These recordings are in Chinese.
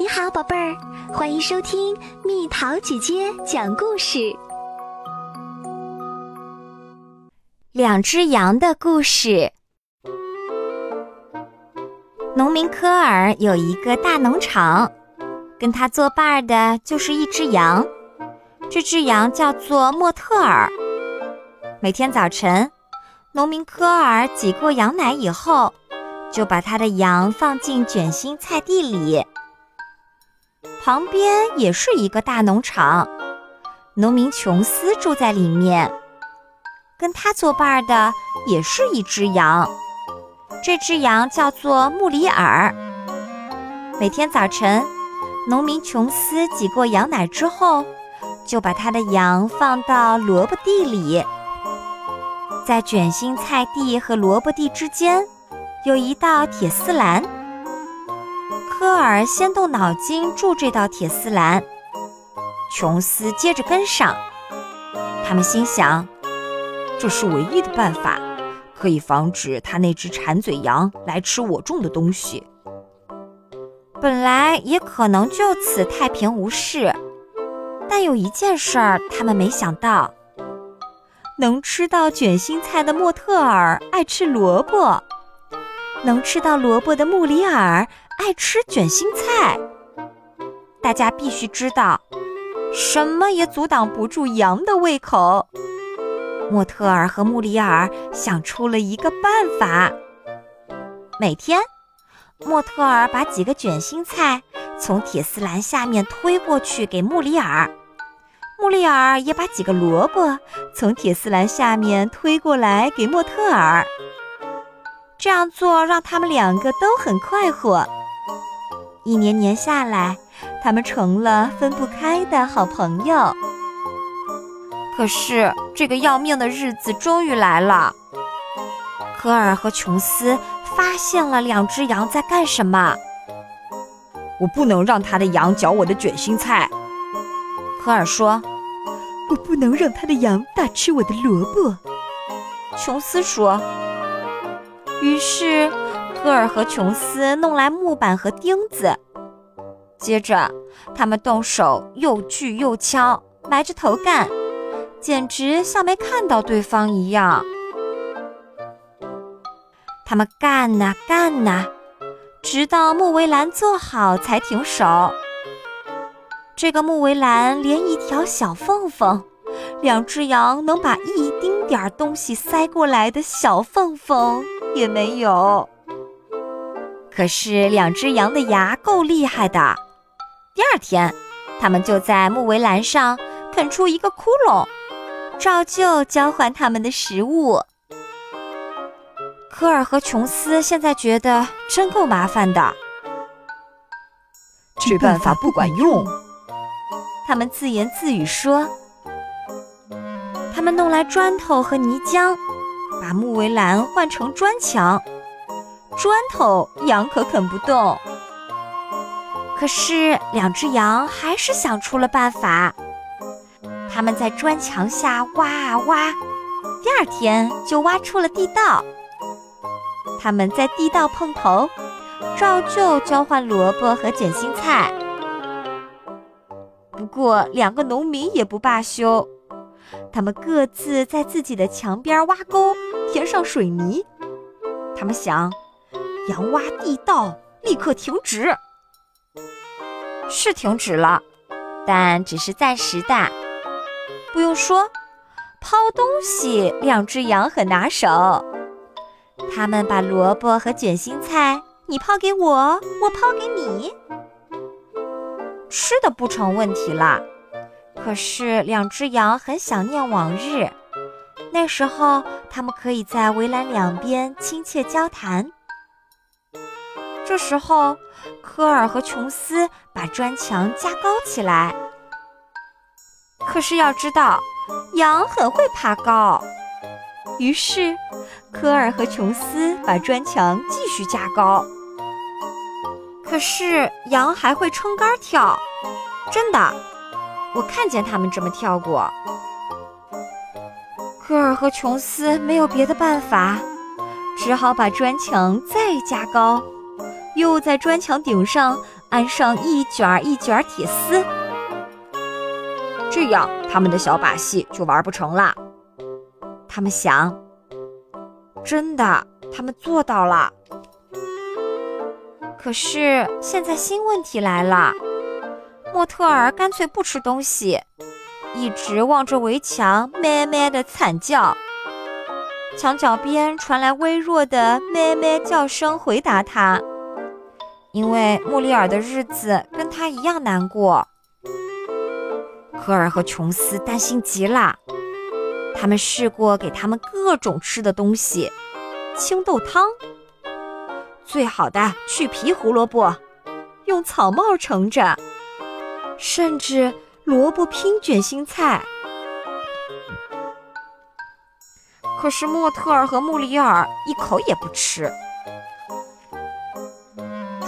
你好，宝贝儿，欢迎收听蜜桃姐姐讲故事。两只羊的故事。农民科尔有一个大农场，跟他作伴的就是一只羊，这只羊叫做莫特尔。每天早晨，农民科尔挤过羊奶以后，就把他的羊放进卷心菜地里。旁边也是一个大农场，农民琼斯住在里面，跟他作伴的也是一只羊，这只羊叫做穆里尔。每天早晨，农民琼斯挤过羊奶之后，就把他的羊放到萝卜地里，在卷心菜地和萝卜地之间，有一道铁丝栏。科尔先动脑筋筑这道铁丝栏，琼斯接着跟上。他们心想，这是唯一的办法，可以防止他那只馋嘴羊来吃我种的东西。本来也可能就此太平无事，但有一件事儿他们没想到：能吃到卷心菜的莫特尔爱吃萝卜，能吃到萝卜的穆里尔。爱吃卷心菜，大家必须知道，什么也阻挡不住羊的胃口。莫特尔和穆里尔想出了一个办法。每天，莫特尔把几个卷心菜从铁丝栏下面推过去给穆里尔，穆里尔也把几个萝卜从铁丝栏下面推过来给莫特尔。这样做让他们两个都很快活。一年年下来，他们成了分不开的好朋友。可是，这个要命的日子终于来了。科尔和琼斯发现了两只羊在干什么。我不能让他的羊嚼我的卷心菜。科尔说：“我不能让他的羊大吃我的萝卜。”琼斯说。于是。科尔和琼斯弄来木板和钉子，接着他们动手又锯又敲，埋着头干，简直像没看到对方一样。他们干呐干呐，直到木围栏做好才停手。这个木围栏连一条小缝缝，两只羊能把一丁点儿东西塞过来的小缝缝也没有。可是两只羊的牙够厉害的。第二天，他们就在木围栏上啃出一个窟窿，照旧交换他们的食物。科尔和琼斯现在觉得真够麻烦的，这办法不管用。他们自言自语说：“他们弄来砖头和泥浆，把木围栏换成砖墙。”砖头羊可啃不动，可是两只羊还是想出了办法。他们在砖墙下挖啊挖，第二天就挖出了地道。他们在地道碰头，照旧交换萝卜和卷心菜。不过两个农民也不罢休，他们各自在自己的墙边挖沟，填上水泥。他们想。羊挖地道，立刻停止。是停止了，但只是暂时的。不用说，抛东西，两只羊很拿手。他们把萝卜和卷心菜，你抛给我，我抛给你，吃的不成问题了。可是两只羊很想念往日，那时候他们可以在围栏两边亲切交谈。这时候，科尔和琼斯把砖墙加高起来。可是要知道，羊很会爬高。于是，科尔和琼斯把砖墙继续加高。可是，羊还会撑杆跳，真的，我看见他们这么跳过。科尔和琼斯没有别的办法，只好把砖墙再加高。又在砖墙顶上安上一卷一卷铁丝，这样他们的小把戏就玩不成了。他们想，真的，他们做到了。可是现在新问题来了，莫特尔干脆不吃东西，一直望着围墙，咩咩的惨叫。墙角边传来微弱的咩咩叫声，回答他。因为穆里尔的日子跟他一样难过。科尔和琼斯担心极了，他们试过给他们各种吃的东西，青豆汤。最好的去皮胡萝卜，用草帽盛着，甚至萝卜拼卷心菜。可是莫特尔和穆里尔一口也不吃。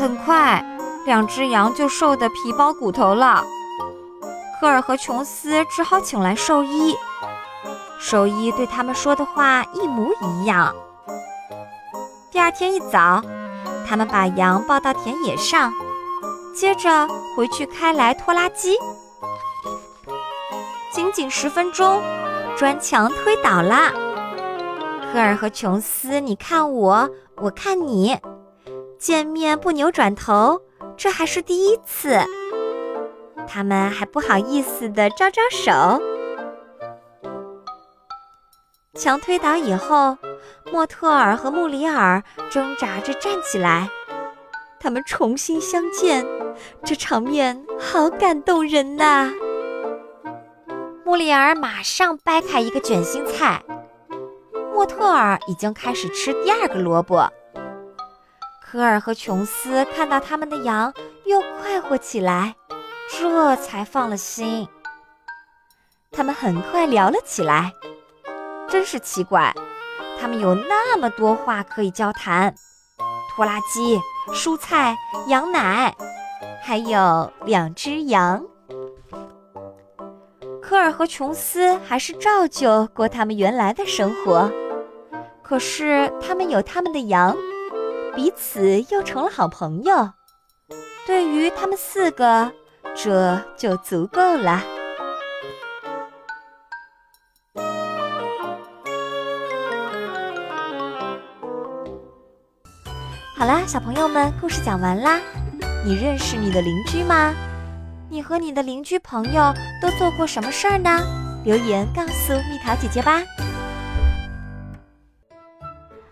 很快，两只羊就瘦得皮包骨头了。科尔和琼斯只好请来兽医，兽医对他们说的话一模一样。第二天一早。他们把羊抱到田野上，接着回去开来拖拉机。仅仅十分钟，砖墙推倒了。科尔和琼斯，你看我，我看你，见面不扭转头，这还是第一次。他们还不好意思地招招手。墙推倒以后。莫特尔和穆里尔挣扎着站起来，他们重新相见，这场面好感动人呐！穆里尔马上掰开一个卷心菜，莫特尔已经开始吃第二个萝卜。科尔和琼斯看到他们的羊又快活起来，这才放了心。他们很快聊了起来，真是奇怪。他们有那么多话可以交谈：拖拉机、蔬菜、羊奶，还有两只羊。科尔和琼斯还是照旧过他们原来的生活，可是他们有他们的羊，彼此又成了好朋友。对于他们四个，这就足够了。好啦，小朋友们，故事讲完啦。你认识你的邻居吗？你和你的邻居朋友都做过什么事儿呢？留言告诉蜜桃姐姐吧。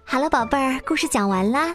好了，宝贝儿，故事讲完啦。